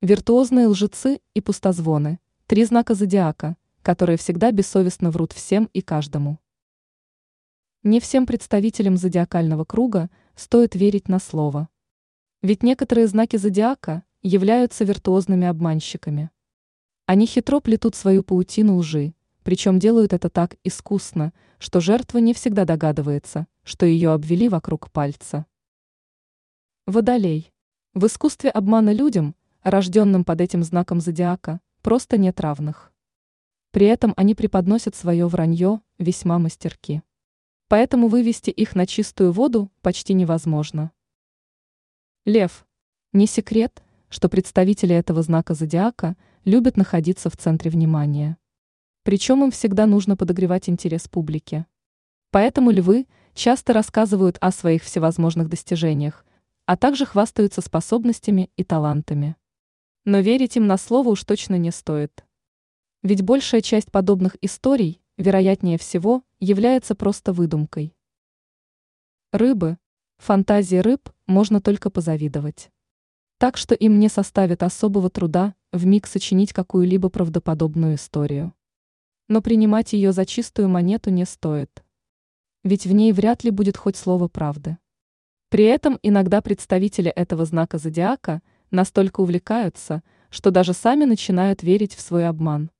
Виртуозные лжецы и пустозвоны – три знака зодиака, которые всегда бессовестно врут всем и каждому. Не всем представителям зодиакального круга стоит верить на слово. Ведь некоторые знаки зодиака являются виртуозными обманщиками. Они хитро плетут свою паутину лжи, причем делают это так искусно, что жертва не всегда догадывается, что ее обвели вокруг пальца. Водолей. В искусстве обмана людям рожденным под этим знаком зодиака, просто нет равных. При этом они преподносят свое вранье весьма мастерки. Поэтому вывести их на чистую воду почти невозможно. Лев. Не секрет, что представители этого знака зодиака любят находиться в центре внимания. Причем им всегда нужно подогревать интерес публики. Поэтому львы часто рассказывают о своих всевозможных достижениях, а также хвастаются способностями и талантами. Но верить им на слово уж точно не стоит. Ведь большая часть подобных историй, вероятнее всего, является просто выдумкой. Рыбы. Фантазии рыб можно только позавидовать. Так что им не составит особого труда в миг сочинить какую-либо правдоподобную историю. Но принимать ее за чистую монету не стоит. Ведь в ней вряд ли будет хоть слово правды. При этом иногда представители этого знака зодиака – настолько увлекаются, что даже сами начинают верить в свой обман.